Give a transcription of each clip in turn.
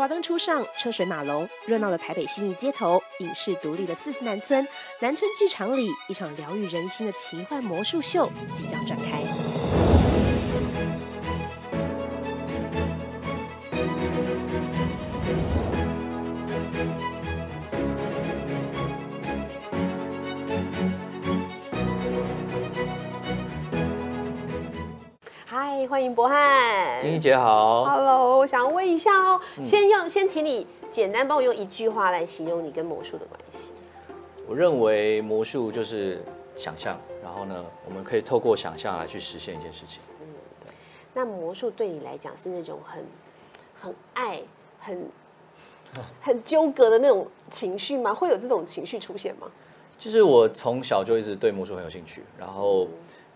华灯初上，车水马龙，热闹的台北新义街头，影视独立的四四南村，南村剧场里，一场疗愈人心的奇幻魔术秀即将展开。欢迎博翰。金怡姐好，Hello，我想问一下哦，先用先请你简单帮我用一句话来形容你跟魔术的关系。我认为魔术就是想象，然后呢，我们可以透过想象来去实现一件事情。那魔术对你来讲是那种很很爱、很 很纠葛的那种情绪吗？会有这种情绪出现吗？就是我从小就一直对魔术很有兴趣，然后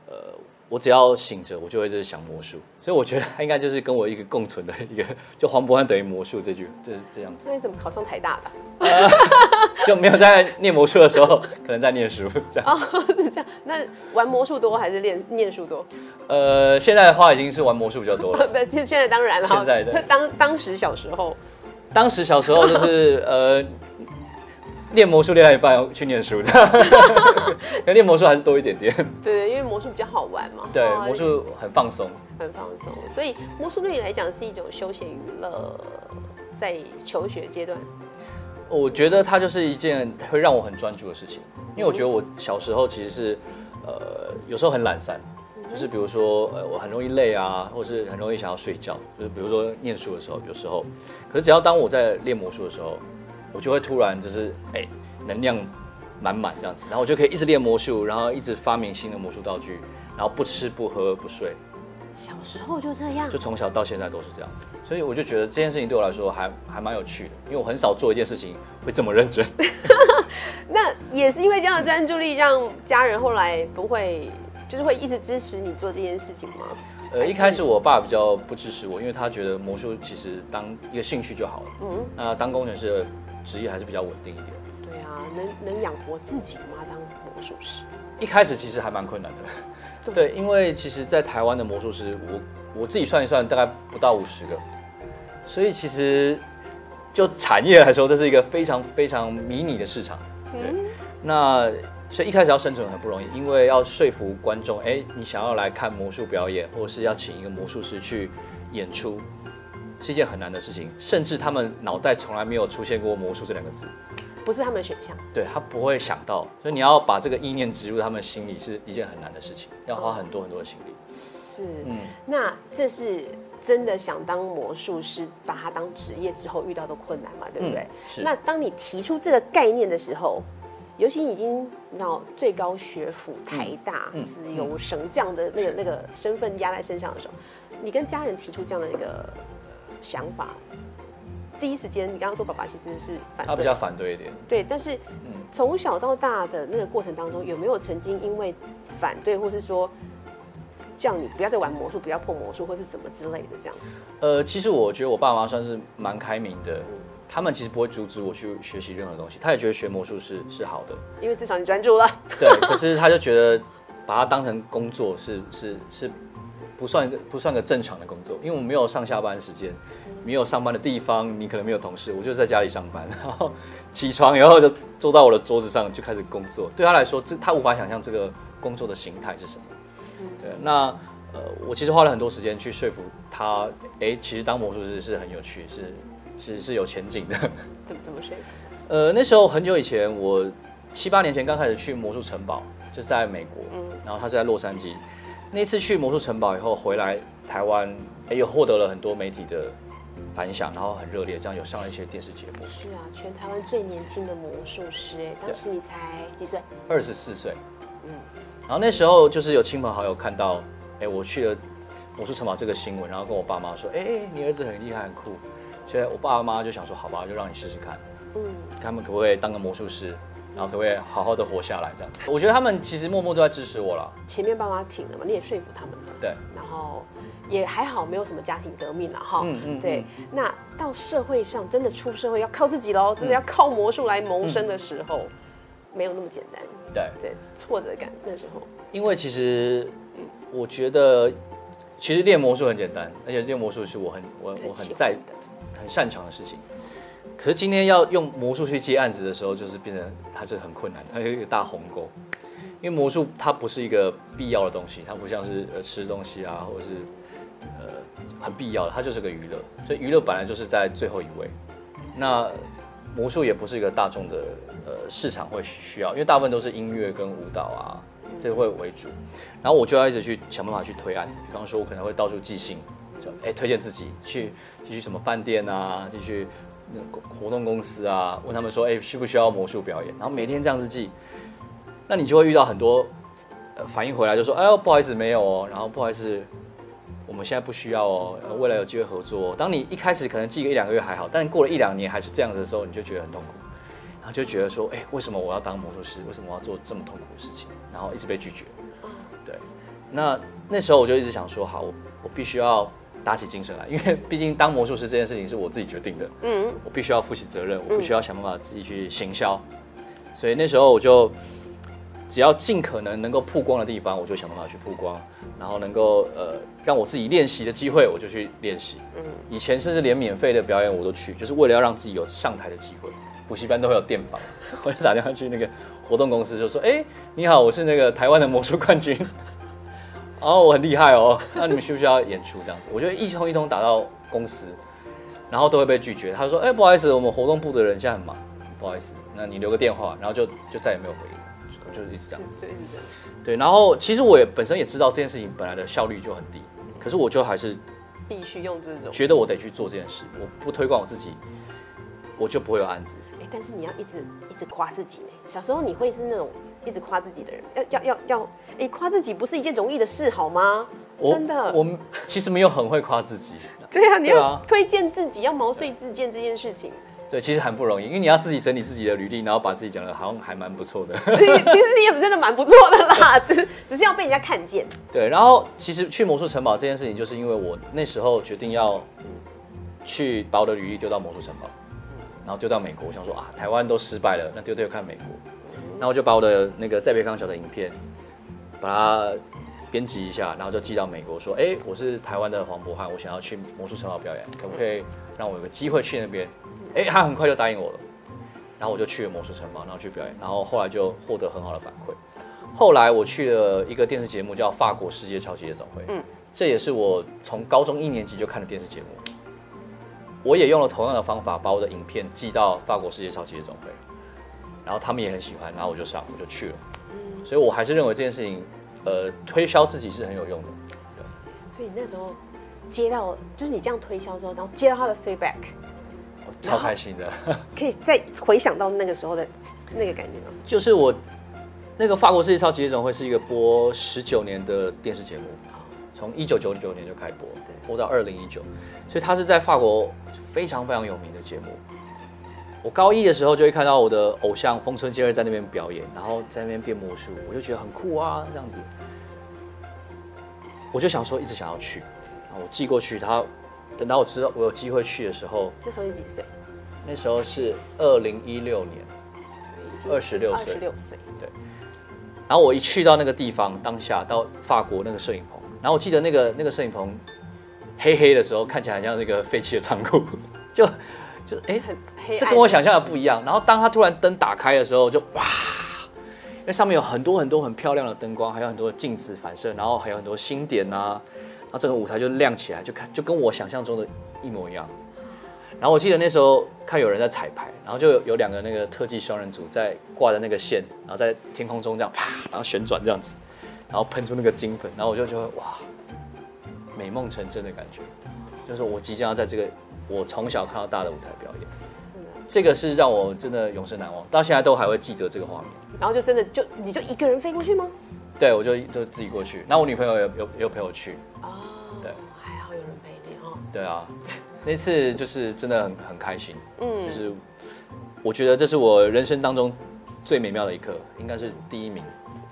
呃，我只要醒着，我就会一直想魔术，所以我觉得他应该就是跟我一个共存的一个，就黄渤汉等于魔术这句，这这样子，那你怎么考上台大的？就没有在念魔术的时候，可能在念书这样。哦，是这样。那玩魔术多还是练念书多？呃，现在的话已经是玩魔术比较多了。对，现现在当然了哈。现在的当当时小时候，当时小时候就是呃，练魔术练到一半去念书，这样，可练魔术还是多一点点。对对，因为魔术比较好玩嘛。对，哦魔术很放松。很放松，所以魔术对你来讲是一种休闲娱乐，在求学阶段。我觉得它就是一件会让我很专注的事情，因为我觉得我小时候其实是呃有时候很懒散，就是比如说呃我很容易累啊，或是很容易想要睡觉，就是比如说念书的时候有时候，可是只要当我在练魔术的时候，我就会突然就是哎、能量满满这样子，然后我就可以一直练魔术，然后一直发明新的魔术道具，然后不吃不喝不睡，小时候就这样就，从小到现在都是这样子，所以我就觉得这件事情对我来说还还蛮有趣的，因为我很少做一件事情会这么认真。那也是因为这样的专注力，让家人后来不会，就是会一直支持你做这件事情吗？呃，一开始我爸比较不支持我，因为他觉得魔术其实当一个兴趣就好了。嗯，那当工程师的职业还是比较稳定一点。对啊，能能养活自己吗？当魔术师？一开始其实还蛮困难的，对，因为其实，在台湾的魔术师，我我自己算一算，大概不到五十个，所以其实就产业来说，这是一个非常非常迷你的市场。对，那所以一开始要生存很不容易，因为要说服观众，哎，你想要来看魔术表演，或者是要请一个魔术师去演出，是一件很难的事情，甚至他们脑袋从来没有出现过魔术这两个字。不是他们的选项。对他不会想到，所以你要把这个意念植入他们心里是一件很难的事情，要花很多很多的心力。是，嗯，那这是真的想当魔术师，把它当职业之后遇到的困难嘛？对不对？嗯是那当你提出这个概念的时候，尤其你已经你知道最高学府台大、嗯自由神将的那个是那个身份压在身上的时候，你跟家人提出这样的一个想法，第一时间你刚刚说爸爸其实是反对，他比较反对一点。对，但是嗯从小到大的那个过程当中，有没有曾经因为反对，或是说叫你不要再玩魔术，不要碰魔术，或是什么之类的这样？呃，其实我觉得我爸妈算是蛮开明的，他们其实不会阻止我去学习任何东西，他也觉得学魔术是是好的，因为至少你专注了。对。可是他就觉得把它当成工作是是是不算个不算个正常的工作，因为我没有上下班时间，没有上班的地方，你可能没有同事，我就在家里上班，然后起床以后就坐到我的桌子上就开始工作。对他来说，这他无法想象这个工作的形态是什么。对，那呃，我其实花了很多时间去说服他，哎，其实当魔术师是很有趣，是是是有前景的。怎么怎么说服？呃，那时候很久以前，我七八年前刚开始去魔术城堡，就在美国，然后他是在洛杉矶。那次去魔术城堡以后回来台湾，哎，又获得了很多媒体的反响，然后很热烈，这样有上了一些电视节目。是啊，全台湾最年轻的魔术师，哎，当时你才几岁？二十四岁，嗯。然后那时候就是有亲朋好友看到，哎，我去了魔术城堡这个新闻，然后跟我爸妈说，哎，你儿子很厉害很酷，所以我爸妈就想说，好吧，就让你试试看，嗯，看他们可不可以当个魔术师，然后可不可以好好的活下来这样子。我觉得他们其实默默都在支持我了，前面爸妈挺了嘛，你也说服他们了，对，然后也还好，没有什么家庭革命了哈。嗯嗯对。那到社会上真的出社会要靠自己喽，真的要靠魔术来谋生的时候，没有那么简单。对，对，挫折感那时候。因为其实我觉得，其实练魔术很简单，而且练魔术是我很我我很在很很擅长的事情。可是今天要用魔术去接案子的时候，就是变成它是很困难，它有一个大鸿沟。因为魔术它不是一个必要的东西，它不像是呃吃东西啊，或者是呃很必要的，它就是个娱乐。所以娱乐本来就是在最后一位。那魔术也不是一个大众的呃市场会需要，因为大部分都是音乐跟舞蹈啊这会为主。然后我就要一直去想办法去推案子，比方说我可能会到处寄信，就哎推荐自己去去什么饭店啊，继续那活动公司啊，问他们说哎需不需要魔术表演，然后每天这样子记。那你就会遇到很多呃反应回来，就说：“哎呦，不好意思，没有哦。”然后不好意思，我们现在不需要哦，未来有机会合作。当你一开始可能记个一两个月还好，但过了一两年还是这样子的时候，你就觉得很痛苦，然后就觉得说：“哎，为什么我要当魔术师？为什么我要做这么痛苦的事情？”然后一直被拒绝。对。那那时候我就一直想说：“好，我我必须要打起精神来，因为毕竟当魔术师这件事情是我自己决定的，嗯，我必须要负起责任，我必须要想办法自己去行销。所以那时候我就。只要尽可能能够曝光的地方，我就想办法去曝光，然后能够呃让我自己练习的机会，我就去练习。嗯，以前甚至连免费的表演我都去，就是为了要让自己有上台的机会。补习班都会有电访，我就打电话去那个活动公司，就说：“哎，你好，我是那个台湾的魔术冠军，哦，我很厉害哦，那你们需不需要演出？这样子，我就一通一通打到公司，然后都会被拒绝。他说：“哎，不好意思，我们活动部的人现在很忙，不好意思，那你留个电话，然后就就再也没有回应。”就是一直这样子。对，然后其实我也本身也知道这件事情本来的效率就很低，可是我就还是必须用这种，觉得我得去做这件事。我不推广我自己，我就不会有案子。哎，但是你要一直一直夸自己呢。小时候你会是那种一直夸自己的人，要要要要，哎，夸自己不是一件容易的事，好吗？真的，我们其实没有很会夸自己。对啊，你要推荐自己，要毛遂自荐这件事情。对，其实很不容易，因为你要自己整理自己的履历，然后把自己讲的好像还蛮不错的。其实你也真的蛮不错的啦，只是只是要被人家看见。对，然后其实去魔术城堡这件事情，就是因为我那时候决定要去把我的履历丢到魔术城堡，然后丢到美国，我想说啊，台湾都失败了，那丢丢看美国。然后我就把我的那个在别康小的影片，把它编辑一下，然后就寄到美国，说，哎，我是台湾的黄博汉，我想要去魔术城堡表演，可不可以让我有个机会去那边？哎，他很快就答应我了，然后我就去了魔术城堡，然后去表演，然后后来就获得很好的反馈。后来我去了一个电视节目，叫《法国世界超级夜总会》，嗯，这也是我从高中一年级就看的电视节目。我也用了同样的方法，把我的影片寄到法国世界超级夜总会，然后他们也很喜欢，然后我就上，我就去了。嗯，所以我还是认为这件事情，呃，推销自己是很有用的。对，所以那时候接到，就是你这样推销之后，然后接到他的 feedback。超开心的，可以再回想到那个时候的那个感觉吗？就是我那个法国世界超级夜总会是一个播十九年的电视节目，从一九九九年就开播，播到二零一九，所以它是在法国非常非常有名的节目。我高一的时候就会看到我的偶像丰村健二在那边表演，然后在那边变魔术，我就觉得很酷啊，这样子，我就想说一直想要去，然后我寄过去他。等到我知道我有机会去的时候，那时候你几岁？那时候是二零一六年，二十六岁。二十六岁，对。然后我一去到那个地方，当下到法国那个摄影棚，然后我记得那个那个摄影棚黑黑的时候，看起来像那个废弃的仓库，就就哎，很黑，这跟我想象的不一样。然后当他突然灯打开的时候，就哇，那上面有很多很多很漂亮的灯光，还有很多的镜子反射，然后还有很多星点啊。然后整个舞台就亮起来，就看就跟我想象中的一模一样。然后我记得那时候看有人在彩排，然后就有两个那个特技双人组在挂着那个线，然后在天空中这样啪，然后旋转这样子，然后喷出那个金粉，然后我就觉得哇，美梦成真的感觉，就是我即将要在这个我从小看到大的舞台表演，这个是让我真的永生难忘，到现在都还会记得这个画面。然后就真的就你就一个人飞过去吗？对，我就就自己过去。那我女朋友有有有陪我去。哦，对，还好有人陪你哦。对啊，那次就是真的很很开心。嗯，就是我觉得这是我人生当中最美妙的一刻，应该是第一名。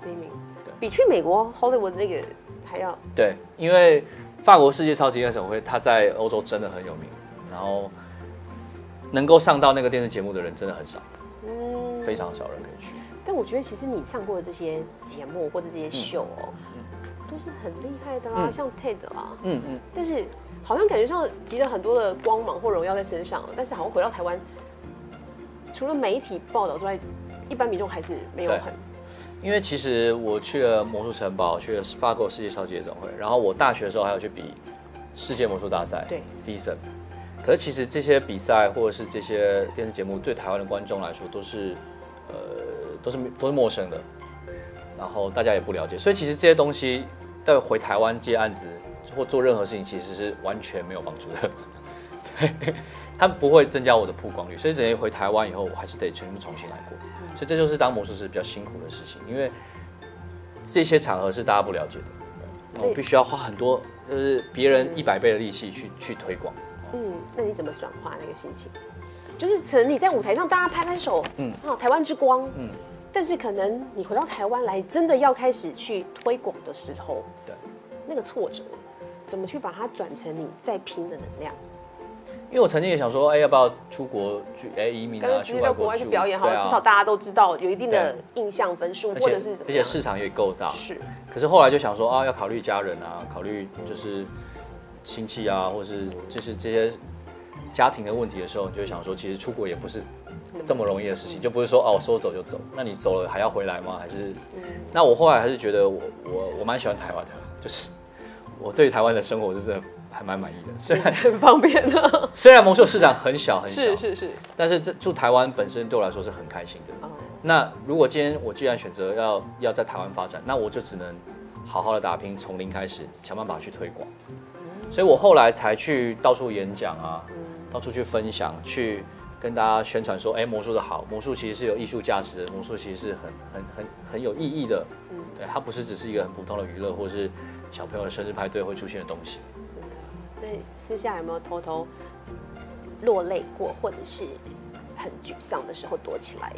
第一名，对，比去美国 Hollywood 那个还要。对，因为法国世界超级夜总会，它在欧洲真的很有名，然后能够上到那个电视节目的人真的很少，嗯，非常少人可以去。但我觉得其实你上过的这些节目或者这些秀哦，都是很厉害的啊，嗯。像 TED 啊，嗯嗯，但是好像感觉上集了很多的光芒或荣耀在身上，但是好像回到台湾，除了媒体报道之外，一般民众还是没有很因为其实我去了魔术城堡，去了法国世界超级夜总会，然后我大学的时候还有去比世界魔术大赛，对。可是其实这些比赛或者是这些电视节目，对台湾的观众来说都是，呃，都是都是陌生的，然后大家也不了解，所以其实这些东西在回台湾接案子或做任何事情，其实是完全没有帮助的。对，它不会增加我的曝光率，所以等于回台湾以后，我还是得全部重新来过。所以这就是当魔术师比较辛苦的事情，因为这些场合是大家不了解的，我必须要花很多，就是别人一百倍的力气去去推广。嗯，那你怎么转化那个心情？就是可能你在舞台上大家拍拍手，嗯嗯，啊，台湾之光，嗯嗯，但是可能你回到台湾来，真的要开始去推广的时候，对，那个挫折，怎么去把它转成你再拼的能量？因为我曾经也想说，哎、要不要出国去哎、移民啊，干脆直接到国外去表演好了，啊至少大家都知道有一定的印象分数，或者是怎么而？且市场也够大。是，可是后来就想说啊，要考虑家人啊，考虑就是亲戚啊，或是就是这些家庭的问题的时候，你就会想说，其实出国也不是这么容易的事情，就不是说哦说走就走，那你走了还要回来吗？还是？那我后来还是觉得我我我蛮喜欢台湾的，就是我对台湾的生活是真的还蛮满意的。虽然很方便的，虽然魔兽市场很小很小，是是是，但是这住台湾本身对我来说是很开心的。哦，那如果今天我既然选择要要在台湾发展，那我就只能好好的打拼，从零开始想办法去推广。所以我后来才去到处演讲啊，到处去分享，去跟大家宣传说，哎、魔术的好，魔术其实是有艺术价值的，魔术其实是很很很很有意义的。对，它不是只是一个很普通的娱乐，或是小朋友的生日派对会出现的东西。那私下有没有偷偷落泪过，或者是很沮丧的时候躲起来？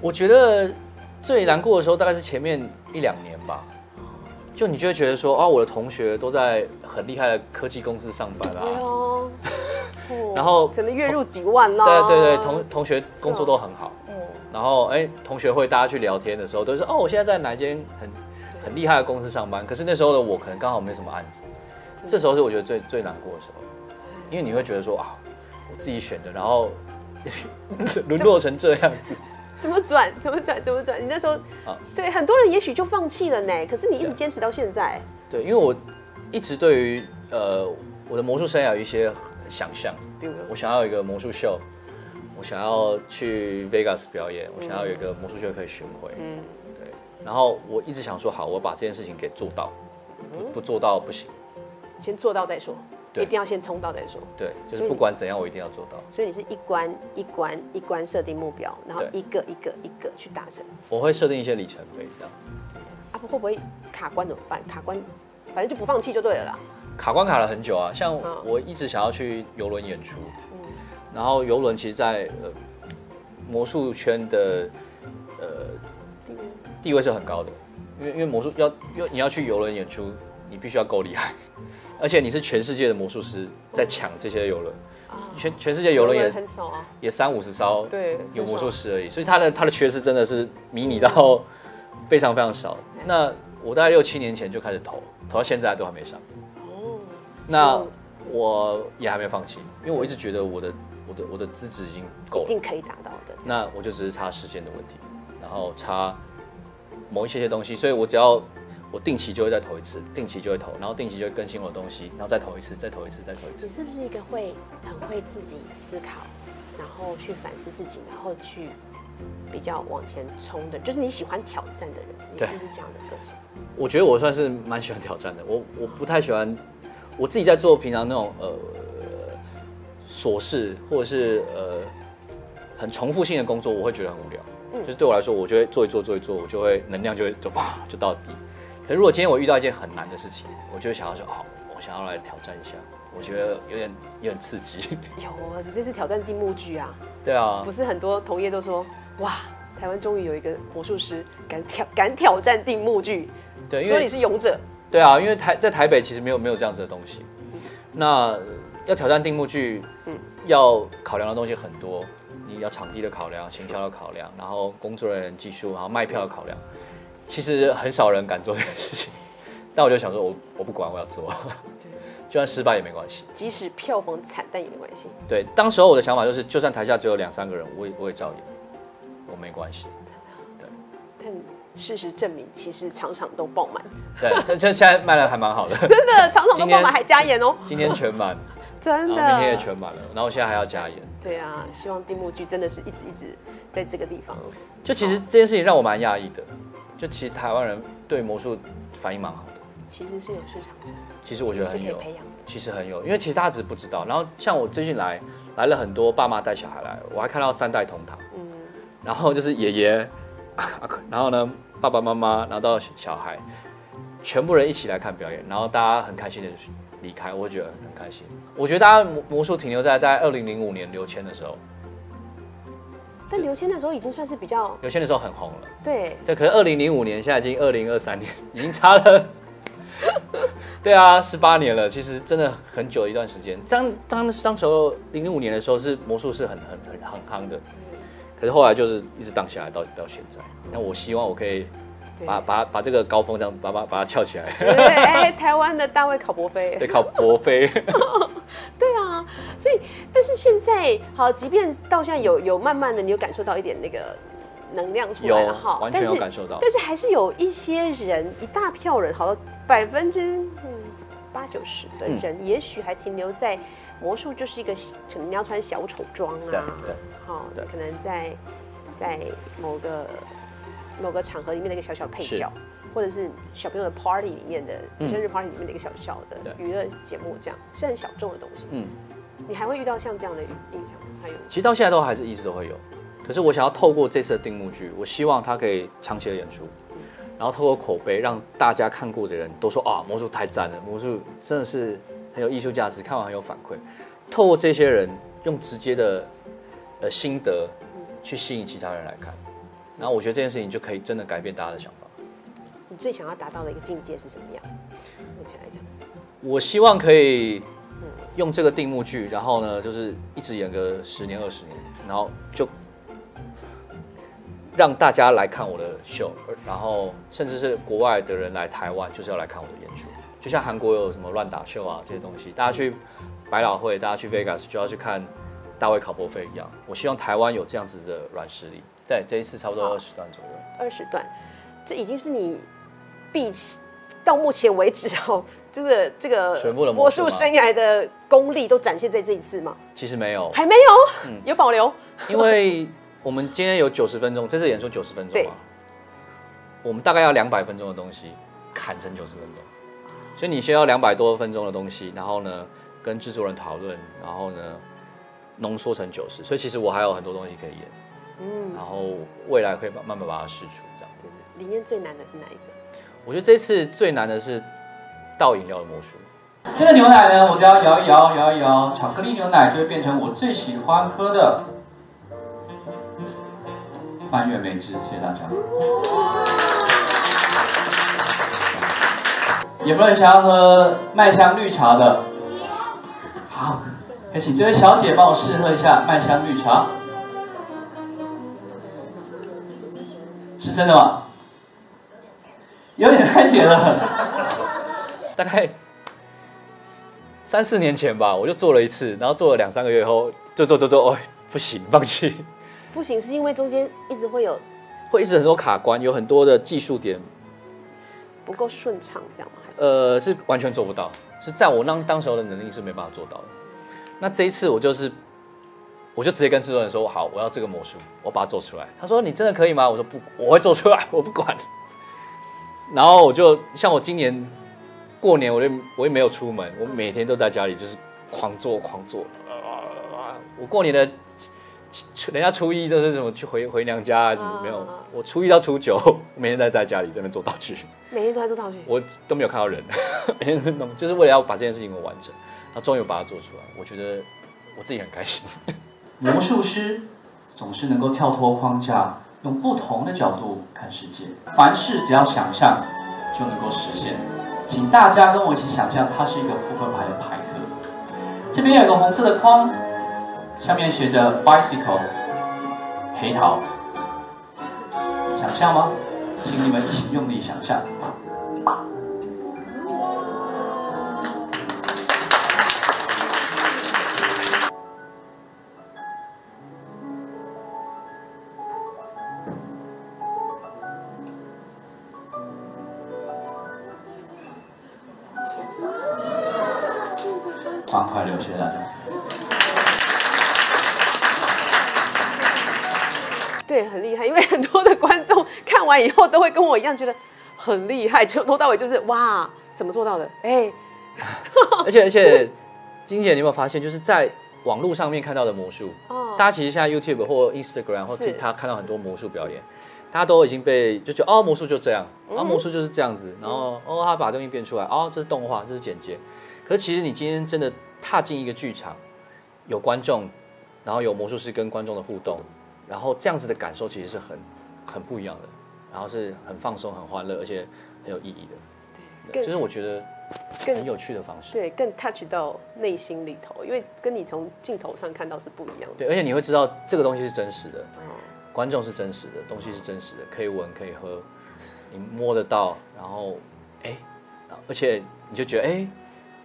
我觉得最难过的时候大概是前面一两年吧，就你就会觉得说啊，我的同学都在很厉害的科技公司上班对啊，然后可能月入几万呢、对对对，同同学工作都很好，哦然后哎，同学会大家去聊天的时候都是哦，我现在在哪一间很很厉害的公司上班，可是那时候的我可能刚好没什么案子，这时候是我觉得最最难过的时候，因为你会觉得说啊，我自己选的，然后 沦落成这样子。怎么转？怎么转？怎么转？你那时候，啊对很多人也许就放弃了呢，可是你一直坚持到现在。对，因为我一直对于呃我的魔术生涯有一些想象，比如我想要有一个魔术秀，我想要去 Vegas 表演，我想要有一个魔术秀可以巡回，嗯，对。然后我一直想说，好，我把这件事情给做到，不不做到不行，先做到再说，对一定要先冲到再说。对，就是不管怎样，我一定要做到。所以你是一关一关一关设定目标，然后一个一个一个去达成。我会设定一些里程碑，这样子。啊，会不会卡关怎么办？卡关，反正就不放弃就对了啦。卡关卡了很久啊，像嗯我一直想要去游轮演出，然后游轮其实在呃魔术圈的呃地位是很高的，因为因为魔术要要你要去游轮演出，你必须要够厉害，而且你是全世界的魔术师在抢这些游轮，啊，全全世界游轮也很少啊，也三五十艘，对，有魔术师而已，所以他的他的缺失真的是迷你到非常非常少。那我大概六七年前就开始投，投到现在都还没上。哦，那我也还没放弃，因为我一直觉得我的我的我的资质已经够了，一定可以达到的。那我就只是差时间的问题，然后差某一些些东西，所以我只要我定期就会再投一次，定期就会投，然后定期就会更新我的东西，然后再投一次，再投一次，再投一次你。是不是一个会很会自己思考，然后去反思自己，然后去比较往前冲的？就是你喜欢挑战的人，你是不是这样的个性？我觉得我算是蛮喜欢挑战的，我我不太喜欢我自己在做平常那种呃琐事或者是呃很重复性的工作，我会觉得很无聊。嗯就是对我来说，我就会做一做做一做，我就会能量就会就啪就到底。如果今天我遇到一件很难的事情，我就会想要说，哦，我想要来挑战一下，我觉得有点有点刺激。有啊，你这是挑战定目剧啊！对啊不，是很多同业都说，哇，台湾终于有一个魔术师敢挑敢挑战定目剧，对，因为你是勇者。对啊，因为台在台北其实没有没有这样子的东西。那要挑战定目剧，嗯要考量的东西很多。你要场地的考量、行销的考量，然后工作人员技术，然后卖票的考量，其实很少人敢做这件事情。但我就想说，我我不管，我要做，就算失败也没关系。即使票房惨淡也没关系。对，当时候我的想法就是，就算台下只有两三个人，我也我也照演，我没关系。但事实证明，其实场场都爆满。对，这这现在卖的还蛮好的，真的 场场都爆满，还加演哦，今天全满，真的明天也。全满了，然后现在还要加演。对啊，希望定目剧真的是一直一直在这个地方。就其实这件事情让我蛮讶异的，就其实台湾人对魔术反应蛮好的，其实是有市场的，其实我觉得很有。其实很有，因为其实大家只是不知道。然后像我最近来来了很多爸妈带小孩来，我还看到三代同堂，嗯，然后就是爷爷，然后呢爸爸妈妈，然后到小孩，全部人一起来看表演，然后大家很开心的离开，我会觉得很开心。我觉得大家魔魔术停留在在二零零五年刘谦的时候，但刘谦那时候已经算是比较刘谦那时候很红了。对，对，可是二零零五年，现在已经二零二三年，已经差了。对啊，十八年了，其实真的很久一段时间。当当当时候零零五年的时候，是魔术是很很很很夯的，可是后来就是一直荡下来到到现在。那我希望我可以把把把这个高峰这样把把把它翘起来，对哎，台湾的大卫考伯菲，对，考博飞。对啊，所以但是现在好，即便到现在有有慢慢的，你有感受到一点那个能量出有来了哈，完全但是有感受到。但是还是有一些人，一大票人，好了，百分之嗯八九十的嗯人，也许还停留在魔术就是一个可能你要穿小丑装啊，对，好，对。可能在在某个某个场合里面的一个小小配角，或者是小朋友的 party 里面的嗯生日 party 里面的一个小小的娱乐节目，这样是很小众的东西。嗯，你还会遇到像这样的印象吗？还有其实到现在都还是一直都会有。可是我想要透过这次的定目剧，我希望它可以长期的演出，然后透过口碑，让大家看过的人都说啊，魔术太赞了，魔术真的是很有艺术价值，看完很有反馈。透过这些人用直接的呃心得去吸引其他人来看，然后我觉得这件事情就可以真的改变大家的想法。你最想要达到的一个境界是什么样？目前来讲，我希望可以用这个定目剧，然后呢，就是一直演个十年二十年，然后就让大家来看我的秀，然后甚至是国外的人来台湾，就是要来看我的演出。就像韩国有什么乱打秀啊这些东西，大家去百老汇，大家去 Vegas 就要去看大卫考伯菲一样。我希望台湾有这样子的软实力。对，这一次差不多二十段左右。二十段，这已经是你毕到目前为止哦，就是这个全部的魔魔术生涯的功力都展现在这一次吗？其实没有，还没有，嗯有保留。因为我们今天有九十分钟，这次演出九十分钟对嘛，我们大概要两百分钟的东西砍成九十分钟，所以你需要两百多分钟的东西，然后呢跟制作人讨论，然后呢浓缩成九十，所以其实我还有很多东西可以演，嗯，然后未来会把慢慢把它试出这样子。里面最难的是哪一个？我觉得这次最难的是倒饮料的魔术。这个牛奶呢，我只要摇一摇，摇一摇，巧克力牛奶就会变成我最喜欢喝的蔓越莓汁。谢谢大家。有没有人想要喝麦香绿茶的？好，可以请这位小姐帮我试喝一下麦香绿茶。是真的吗？有点太甜了。大概三四年前吧，我就做了一次，然后做了两三个月后，就做做做，哦，不行，放弃，不行，是因为中间一直会有会一直很多卡关，有很多的技术点，不够顺畅，这样吗？还是呃，是完全做不到，是在我当当时候的能力是没办法做到的。那这一次我就是，我就直接跟制作人说，好，我要这个魔术，我把它做出来。他说你真的可以吗？我说不，我会做出来，我不管。然后我就像我今年过年，我就我也没有出门，我每天都在家里就是狂做狂做。我过年的初人家初一都是什么去回回娘家啊什么没有啊，我初一到初九每天都在家里在那边做道具。每天都在做道具？我都没有看到人，每天在弄，就是为了要把这件事情给完成，然后终于把它做出来，我觉得我自己很开心。魔术师总是能够跳脱框架，用不同的角度看世界。凡事只要想象就能够实现。请大家跟我一起想象，它是一个扑克牌的牌壳。这边有个红色的框，上面写着 bicycle，黑桃。想象吗？请你们一起用力想象。欢快乐，谢谢大家。对，很厉害，因为很多的观众看完以后都会跟我一样觉得很厉害，从头到尾就是哇，怎么做到的？哎，而且而且，金姐，你有没有发现，就是在网络上面看到的魔术，哦大家其实现在 YouTube 或 Instagram 或是 TikTok 看到很多魔术表演，大家都已经被就觉得哦，魔术就这样，嗯啊，魔术就是这样子，然后哦，他把东西变出来，哦，这是动画，这是剪接。可是其实你今天真的踏进一个剧场，有观众，然后有魔术师跟观众的互动，然后这样子的感受其实是很很不一样的，然后是很放松、很欢乐，而且很有意义的。对就是我觉得更很有趣的方式。对，更 touch 到内心里头，因为跟你从镜头上看到是不一样的。对，而且你会知道这个东西是真实的，哦，观众是真实的，东西是真实的，可以闻可以喝，你摸得到，然后哎，而且你就觉得哎，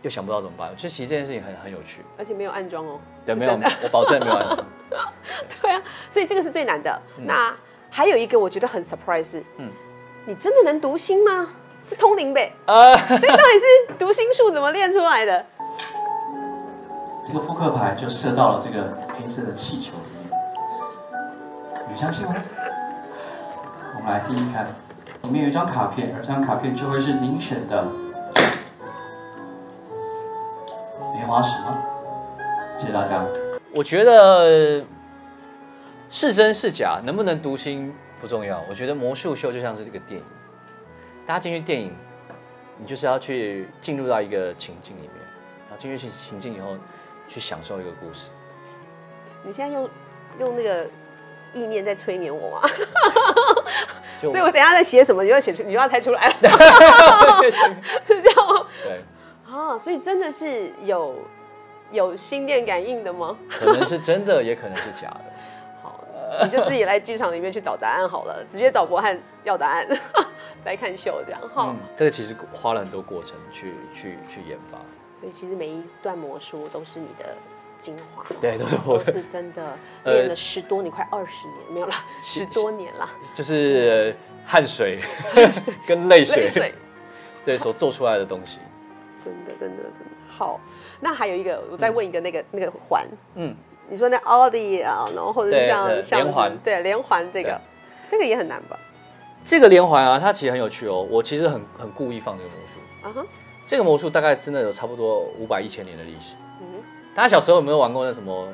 又想不到怎么办。就其实这件事情很很有趣。而且没有暗装哦。对，没有我保证没有暗装。对啊，所以这个是最难的。那还有一个我觉得很 surprise，嗯嗯，你真的能读心吗？是通灵呗，呃，这个到底是读心术怎么练出来的？这个扑克牌就射到了这个黑色的气球里面，你相信吗？我们来听一看，里面有一张卡片，而这张卡片就会是您选的莲花石吗？谢谢大家。我觉得是真是假，能不能读心不重要。我觉得魔术秀就像是一个电影，大家进去电影，你就是要去进入到一个情境里面，然后进去情情境以后，去享受一个故事。你现在用用那个意念在催眠我吗？所以我等一下在写什么，你要写出，你就要猜出来了，是这样吗？对，啊，所以真的是有有心电感应的吗？可能是真的，也可能是假的。好，你就自己来剧场里面去找答案好了，直接找博翰要答案 来看秀这样哈。嗯，这个其实花了很多过程去去去研发。所以其实每一段魔术都是你的精华，对，都是我的，是真的呃练了十多年，快二十年没有了，十多年了，就是汗水跟泪水泪水，对所做出来的东西。真的真的好。那还有一个，我再问一个那个、那个环，嗯，你说那奥迪啊，然后或者是像像连环对连环这个，这个也很难吧？这个连环啊，它其实很有趣哦。我其实很很故意放这个魔术。啊哈，这个魔术大概真的有差不多五百一千年的历史。嗯大家小时候有没有玩过那什么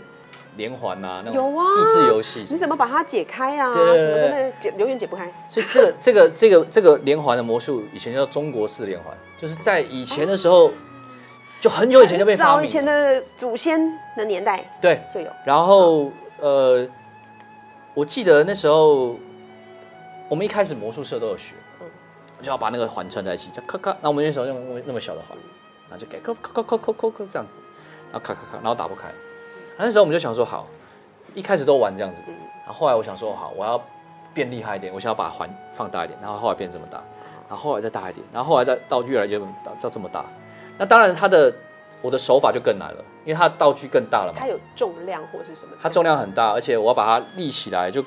连环啊？那种有啊益智游戏？你怎么把它解开啊？对对对什么的那解永远解不开。所以这个这个这个这个连环的魔术，以前叫中国式连环，就是在以前的时候，就很久以前就被发早以。前的祖先的年代对，就有。然后呃，我记得那时候我们一开始魔术社都有学，嗯就要把那个环串在一起，就咔咔。那我们那时候用那么那么小的环，然后就给咔咔咔咔咔咔咔这样子，然后咔咔咔，然后打不开。那时候我们就想说，好，一开始都玩这样子，然后后来我想说，好，我要变厉害一点，我想要把环放大一点，然后后来变这么大，然后后来再大一点，然后后来再到越来越大，到这么大。那当然，它的我的手法就更难了，因为它的道具更大了嘛。它，有重量或是什么？它重量很大，而且我要把它立起来就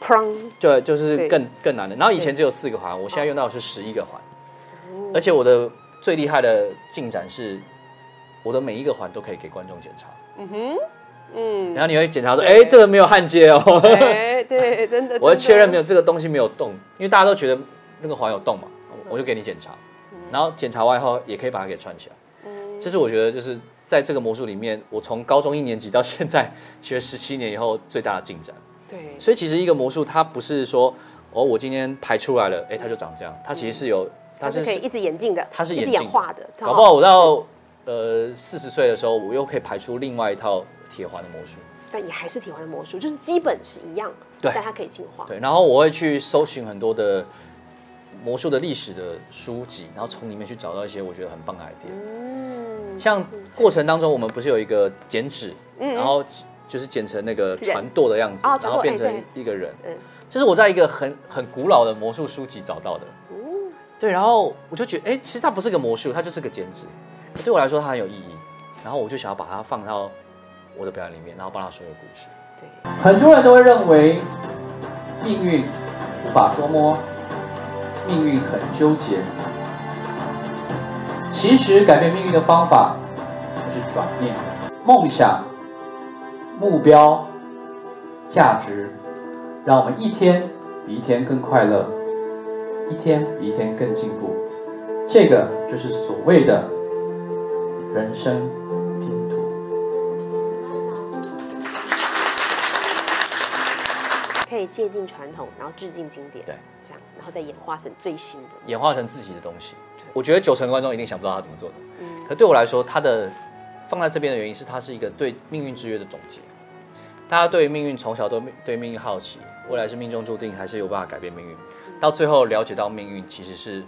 砰，就就是更更难的。然后以前只有四个环，我现在用到的是十一个环，而且我的最厉害的进展是，我的每一个环都可以给观众检查。嗯哼，嗯，然后你会检查说，哎，这个没有焊接哦，哎，对，真的，我会确认没有。有这个东西没有动，因为大家都觉得那个环有动嘛，我就给你检查，然后检查完以后也可以把它给串起来。嗯这是我觉得就是在这个魔术里面，我从高中一年级到现在学十七年以后最大的进展。对，所以其实一个魔术它不是说哦，我今天排出来了，哎，它就长这样，它其实是有，它是可以一直演进的，它是演进演化的，搞不好我到呃四十岁的时候，我又可以排出另外一套铁环的魔术。但也还是铁环的魔术，就是基本是一样，对但它可以进化。对，然后我会去搜寻很多的魔术的历史的书籍，然后从里面去找到一些我觉得很棒的 idea。嗯，像过程当中，我们不是有一个剪纸，嗯然后就是剪成那个船舵的样子，然后变成哎一个人。嗯这是我在一个很很古老的魔术书籍找到的。哦对，然后我就觉得，哎、其实它不是个魔术，它就是个剪纸。对我来说，它很有意义。然后我就想要把它放到我的表演里面，然后帮他说一个故事。对，很多人都会认为命运无法捉摸，命运很纠结。其实改变命运的方法就是转念，梦想、目标、价值，让我们一天比一天更快乐，一天比一天更进步。这个就是所谓的人生借鉴传统，然后致敬经典，对，这样，然后再演化成最新的。演化成自己的东西。我觉得九成观众一定想不到他怎么做的。嗯可对我来说，他的放在这边的原因是，它是一个对命运之约的总结。大家对于命运从小都对命运好奇，未来是命中注定，还是有办法改变命运？到最后了解到命运其实是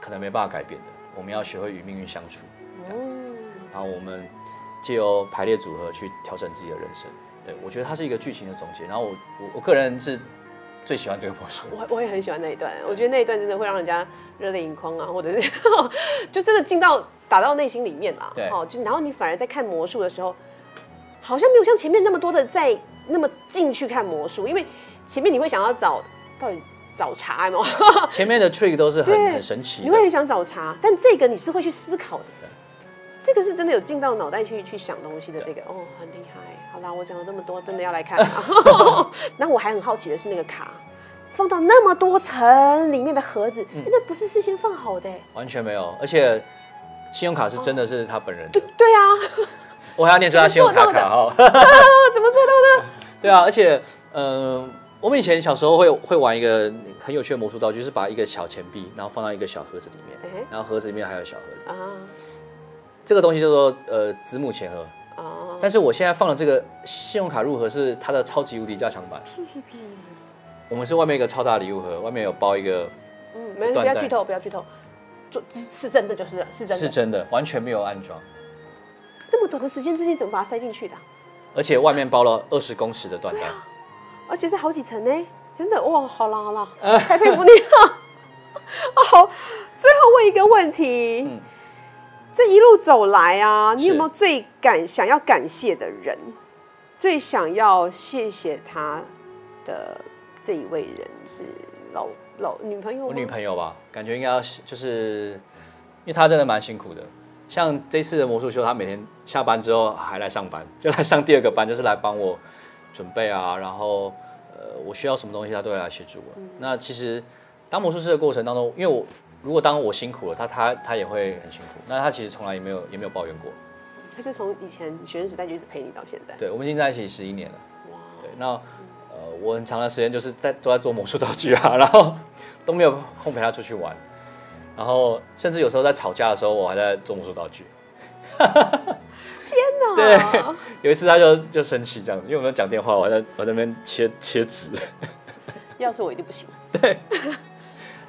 可能没办法改变的，我们要学会与命运相处，这样子。嗯然后我们借由排列组合去调整自己的人生。对我觉得它是一个剧情的总结。然后我我我个人是最喜欢这个魔术。我我也很喜欢那一段，我觉得那一段真的会让人家热泪盈眶啊，或者是 就真的进到打到内心里面啦。对哦，就然后你反而在看魔术的时候，好像没有像前面那么多的在那么进去看魔术，因为前面你会想要找到底找茬有没有？前面的 trick 都是很很神奇的你会。很想找茬，但这个你是会去思考的。这个是真的有进到脑袋去去想东西的，这个哦很厉害。好啦，我讲了这么多，真的要来看啊。那我还很好奇的是那个卡，放到那么多层里面的盒子，嗯那不是事先放好的欸？完全没有，而且信用卡是真的是他本人的，对啊，我还要念出他信用卡卡号。怎么做到的？对啊，而且嗯、我们以前小时候会会玩一个很有趣的魔术道具，就是把一个小钱币，然后放到一个小盒子里面，哎然后盒子里面还有小盒子，啊这个东西叫做呃子母钱盒。啊，但是我现在放的这个信用卡入盒是它的超级无敌加强版。我们是外面一个超大礼物盒，外面有包一个，嗯，没不要剧透，不要剧透，做是真的就是了是真的。是真的，完全没有安装，那么短的时间之内怎么把它塞进去的啊？而且外面包了二十公尺的缎带。而且是好几层呢，真的哇！好了好了，呃 太佩服你了。好，最后问一个问题，嗯这一路走来啊，你有是没有最感想要感谢的人？最想要谢谢他的这一位人是老老女朋友？我女朋友吧，感觉应该要就是，因为她真的蛮辛苦的。像这次的魔术秀，她每天下班之后还来上班，就来上第二个班，就是来帮我准备啊，然后呃，我需要什么东西，她都会来协助我。那其实当魔术师的过程当中，因为我如果当我辛苦了，他他他也会很辛苦。那他其实从来也没有也没有抱怨过。他就从以前学生时代就一直陪你到现在。对，我们已经在一起十一年了。哇，对，那呃，我很长的时间就是在都在做魔术道具啊，然后都没有空陪他出去玩，然后甚至有时候在吵架的时候，我还在做魔术道具。那 对，有一次他就就生气这样子，因为我们在讲电话，我还在我在那边切切纸，要是我一定不行。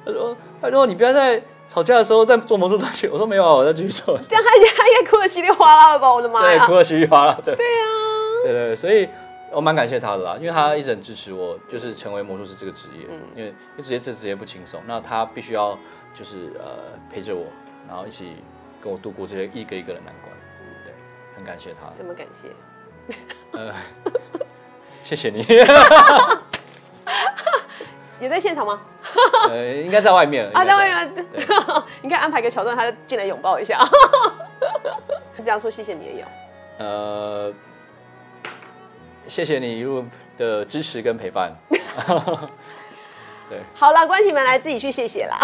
他说他说你不要在吵架的时候再做魔术道具，我说没有啊，我在继续做。这样他他应该哭的稀里哗啦了吧？我的妈对，哭得稀里哗啦，对。对呀、对对，对所以我蛮感谢他的啦，因为他一直很支持我，就是成为魔术师这个职业，嗯因为因为职业这职业不轻松，那他必须要就是呃陪着我，然后一起跟我度过这些一个一个的难关，对，很感谢他，怎么感谢？呃，谢谢你，也在现场吗？呃，应该在外面啊，在外面，应该安排个桥段，他进来拥抱一下。这样说谢谢你也有，呃，谢谢你一路的支持跟陪伴，好啦，关起门来自己去谢谢啦，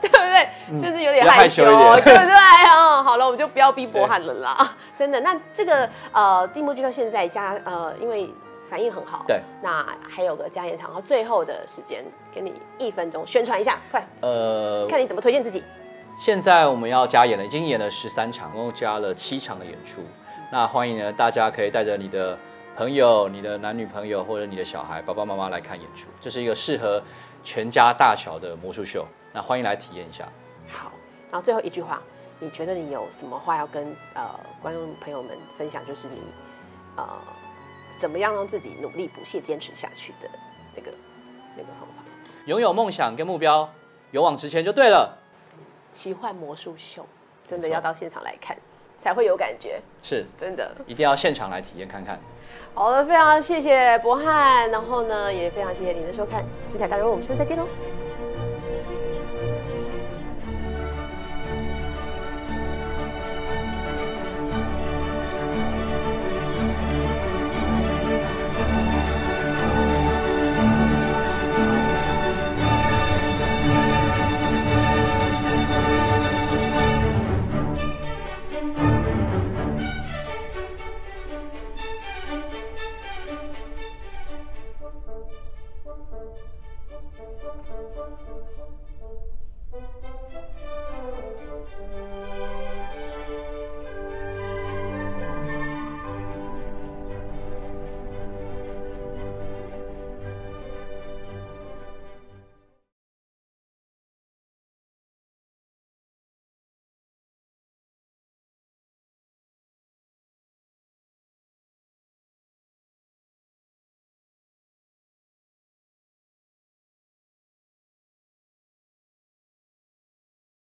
对不对？是不是有点害害羞？对不对？哦，好了，我们就不要逼迫汉了啦，真的。那这个呃，地幕剧到现在加呃，因为反应很好，对，那还有个加演场，然后最后的时间给你一分钟宣传一下，快呃，看你怎么推荐自己。现在我们要加演了，已经演了十三场，共加了七场的演出。那欢迎呢，大家可以带着你的朋友、你的男女朋友或者你的小孩、爸爸妈妈来看演出。这是一个适合全家大小的魔术秀。那欢迎来体验一下。好，然后最后一句话，你觉得你有什么话要跟呃观众朋友们分享？就是你呃，怎么样让自己努力不懈坚持下去的那个那个方法。拥有梦想跟目标，勇往直前就对了。奇幻魔术秀真的要到现场来看，才会有感觉，是，真的。一定要现场来体验看看。好的，非常谢谢博翰，然后呢，也非常谢谢您的收看，精彩大人物，我们下次再见喽，